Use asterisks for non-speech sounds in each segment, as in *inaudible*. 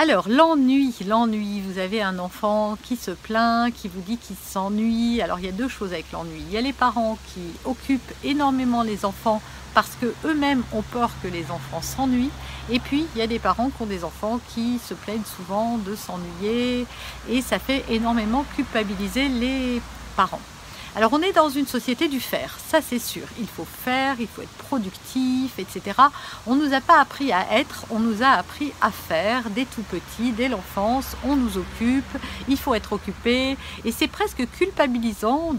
Alors, l'ennui, l'ennui, vous avez un enfant qui se plaint, qui vous dit qu'il s'ennuie. Alors, il y a deux choses avec l'ennui. Il y a les parents qui occupent énormément les enfants parce qu'eux-mêmes ont peur que les enfants s'ennuient. Et puis, il y a des parents qui ont des enfants qui se plaignent souvent de s'ennuyer et ça fait énormément culpabiliser les parents. Alors on est dans une société du faire, ça c'est sûr. Il faut faire, il faut être productif, etc. On ne nous a pas appris à être, on nous a appris à faire dès tout petit, dès l'enfance. On nous occupe, il faut être occupé. Et c'est presque culpabilisant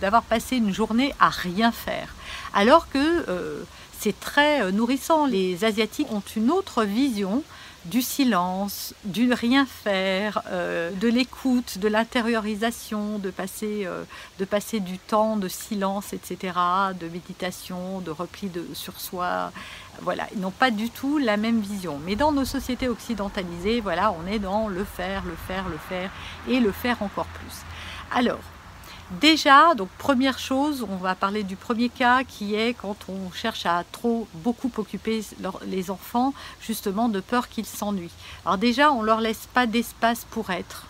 d'avoir passé une journée à rien faire. Alors que euh, c'est très euh, nourrissant. Les Asiatiques ont une autre vision du silence, du rien faire, euh, de l'écoute, de l'intériorisation, de passer, euh, de passer du temps de silence, etc., de méditation, de repli sur soi. Voilà, ils n'ont pas du tout la même vision. Mais dans nos sociétés occidentalisées, voilà, on est dans le faire, le faire, le faire et le faire encore plus. Alors, Déjà, donc première chose, on va parler du premier cas qui est quand on cherche à trop beaucoup occuper les enfants, justement de peur qu'ils s'ennuient. Alors déjà, on leur laisse pas d'espace pour être,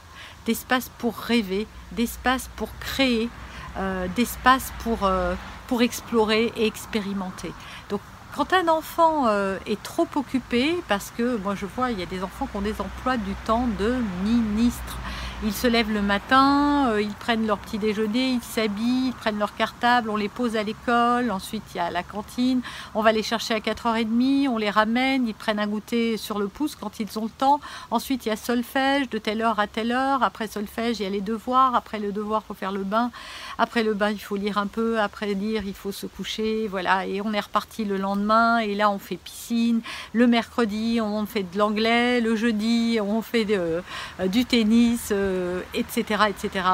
d'espace pour rêver, d'espace pour créer, euh, d'espace pour, euh, pour explorer et expérimenter. Donc quand un enfant euh, est trop occupé, parce que moi je vois, il y a des enfants qui ont des emplois du temps de ministre. Ils se lèvent le matin, euh, ils prennent leur petit déjeuner, ils s'habillent, ils prennent leur cartable, on les pose à l'école, ensuite il y a la cantine, on va les chercher à 4h30, on les ramène, ils prennent un goûter sur le pouce quand ils ont le temps, ensuite il y a solfège de telle heure à telle heure, après solfège il y a les devoirs, après le devoir il faut faire le bain, après le bain il faut lire un peu, après lire il faut se coucher, voilà, et on est reparti le lendemain, et là on fait piscine, le mercredi on fait de l'anglais, le jeudi on fait euh, du tennis, etc., euh, etc.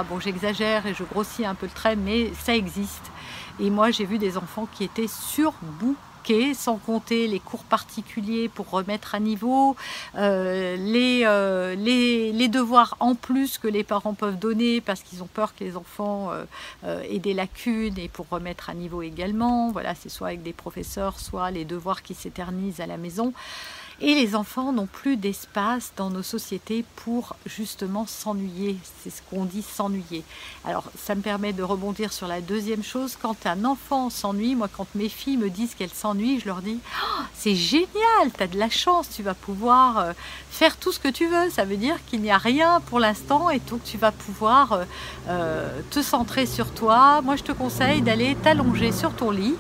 Bon, j'exagère et je grossis un peu le trait, mais ça existe. Et moi, j'ai vu des enfants qui étaient surbookés, sans compter les cours particuliers pour remettre à niveau, euh, euh, les, les, devoirs en plus que les parents peuvent donner parce qu'ils ont peur que les enfants aient des lacunes et pour remettre à niveau également. Voilà, c'est soit avec des professeurs, soit les devoirs qui s'éternisent à la maison. Et les enfants n'ont plus d'espace dans nos sociétés pour justement s'ennuyer. C'est ce qu'on dit s'ennuyer. Alors ça me permet de rebondir sur la deuxième chose. Quand un enfant s'ennuie, moi quand mes filles me disent qu'elles s'ennuient, je leur dis oh, c'est génial, tu as de la chance, tu vas pouvoir euh, faire tout ce que tu veux. Ça veut dire qu'il n'y a rien pour l'instant et donc tu vas pouvoir euh, euh, te centrer sur toi. Moi je te conseille d'aller t'allonger sur ton lit,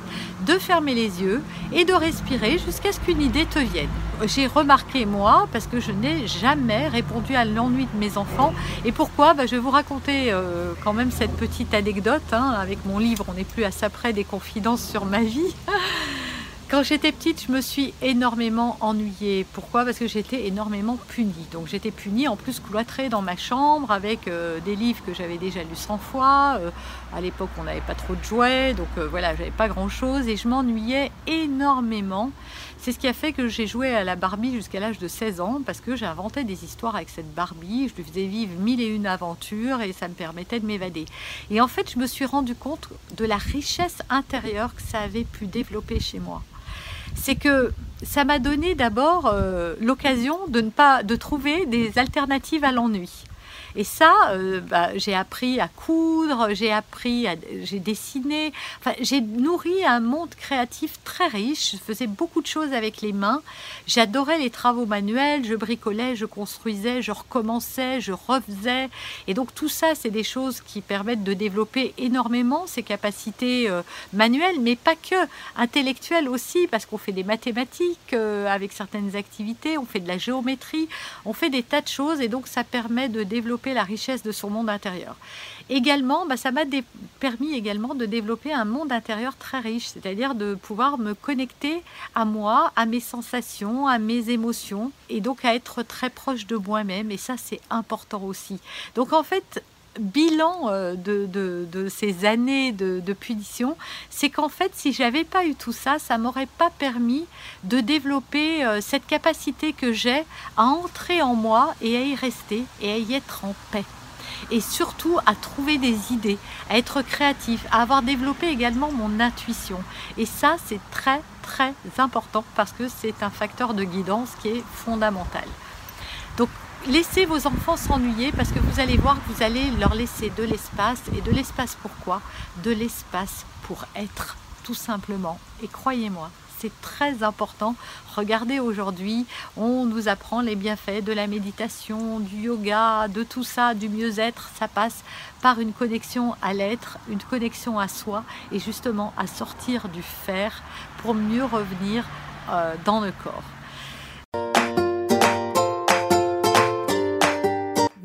de fermer les yeux et de respirer jusqu'à ce qu'une idée te vienne j'ai remarqué moi, parce que je n'ai jamais répondu à l'ennui de mes enfants. Et pourquoi? Bah, Je vais vous raconter euh, quand même cette petite anecdote. Hein. avec mon livre, on n'est plus à ça près des confidences sur ma vie. *laughs* Quand j'étais petite, je me suis énormément ennuyée. Pourquoi? Parce que j'étais énormément punie. Donc j'étais punie en plus cloîtrée dans ma chambre avec euh, des livres que j'avais déjà lus 100 fois. Euh, à l'époque, on n'avait pas trop de jouets, donc euh, voilà, j'avais pas grand-chose et je m'ennuyais énormément. C'est ce qui a fait que j'ai joué à la Barbie jusqu'à l'âge de 16 ans parce que j'inventais des histoires avec cette Barbie. Je lui faisais vivre mille et une aventures et ça me permettait de m'évader. Et en fait, je me suis rendu compte de la richesse intérieure que ça avait pu développer chez moi c'est que ça m'a donné d'abord euh, l'occasion de ne pas de trouver des alternatives à l'ennui. Et ça, euh, bah, j'ai appris à coudre, j'ai appris, j'ai dessiné, enfin, j'ai nourri un monde créatif très riche. Je faisais beaucoup de choses avec les mains. J'adorais les travaux manuels, je bricolais, je construisais, je recommençais, je refaisais. Et donc tout ça, c'est des choses qui permettent de développer énormément ces capacités euh, manuelles, mais pas que, intellectuelles aussi, parce qu'on fait des mathématiques euh, avec certaines activités, on fait de la géométrie, on fait des tas de choses, et donc ça permet de développer la richesse de son monde intérieur. Également, bah, ça m'a permis également de développer un monde intérieur très riche, c'est-à-dire de pouvoir me connecter à moi, à mes sensations, à mes émotions, et donc à être très proche de moi-même. Et ça, c'est important aussi. Donc en fait, bilan euh, de, ces années de, de punition, c'est qu'en fait, si j'avais pas eu tout ça, ça m'aurait pas permis de développer euh, cette capacité que j'ai à entrer en moi et à y rester et à y être en paix et surtout à trouver des idées, à être créatif, à avoir développé également mon intuition. Et ça, c'est très très important parce que c'est un facteur de guidance qui est fondamental. Donc laissez vos enfants s'ennuyer parce que vous allez voir que vous allez leur laisser de l'espace. Et de l'espace pourquoi De l'espace pour être, tout simplement. Et croyez-moi, c'est très important. Regardez aujourd'hui, on nous apprend les bienfaits de la méditation, du yoga, de tout ça, du mieux-être. Ça passe par une connexion à l'être, une connexion à soi et justement à sortir du faire pour mieux revenir euh, dans le corps.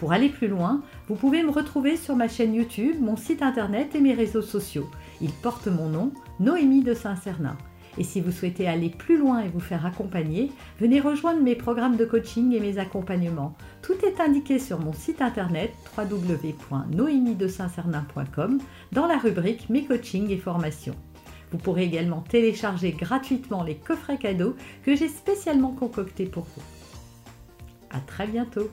Pour aller plus loin, vous pouvez me retrouver sur ma chaîne YouTube, mon site internet et mes réseaux sociaux. Ils portent mon nom, Noémie de Saint-Cernin. Et si vous souhaitez aller plus loin et vous faire accompagner, venez rejoindre mes programmes de coaching et mes accompagnements. Tout est indiqué sur mon site internet www.noemidesintcernin.com dans la rubrique Mes coachings et formations. Vous pourrez également télécharger gratuitement les coffrets cadeaux que j'ai spécialement concoctés pour vous. À très bientôt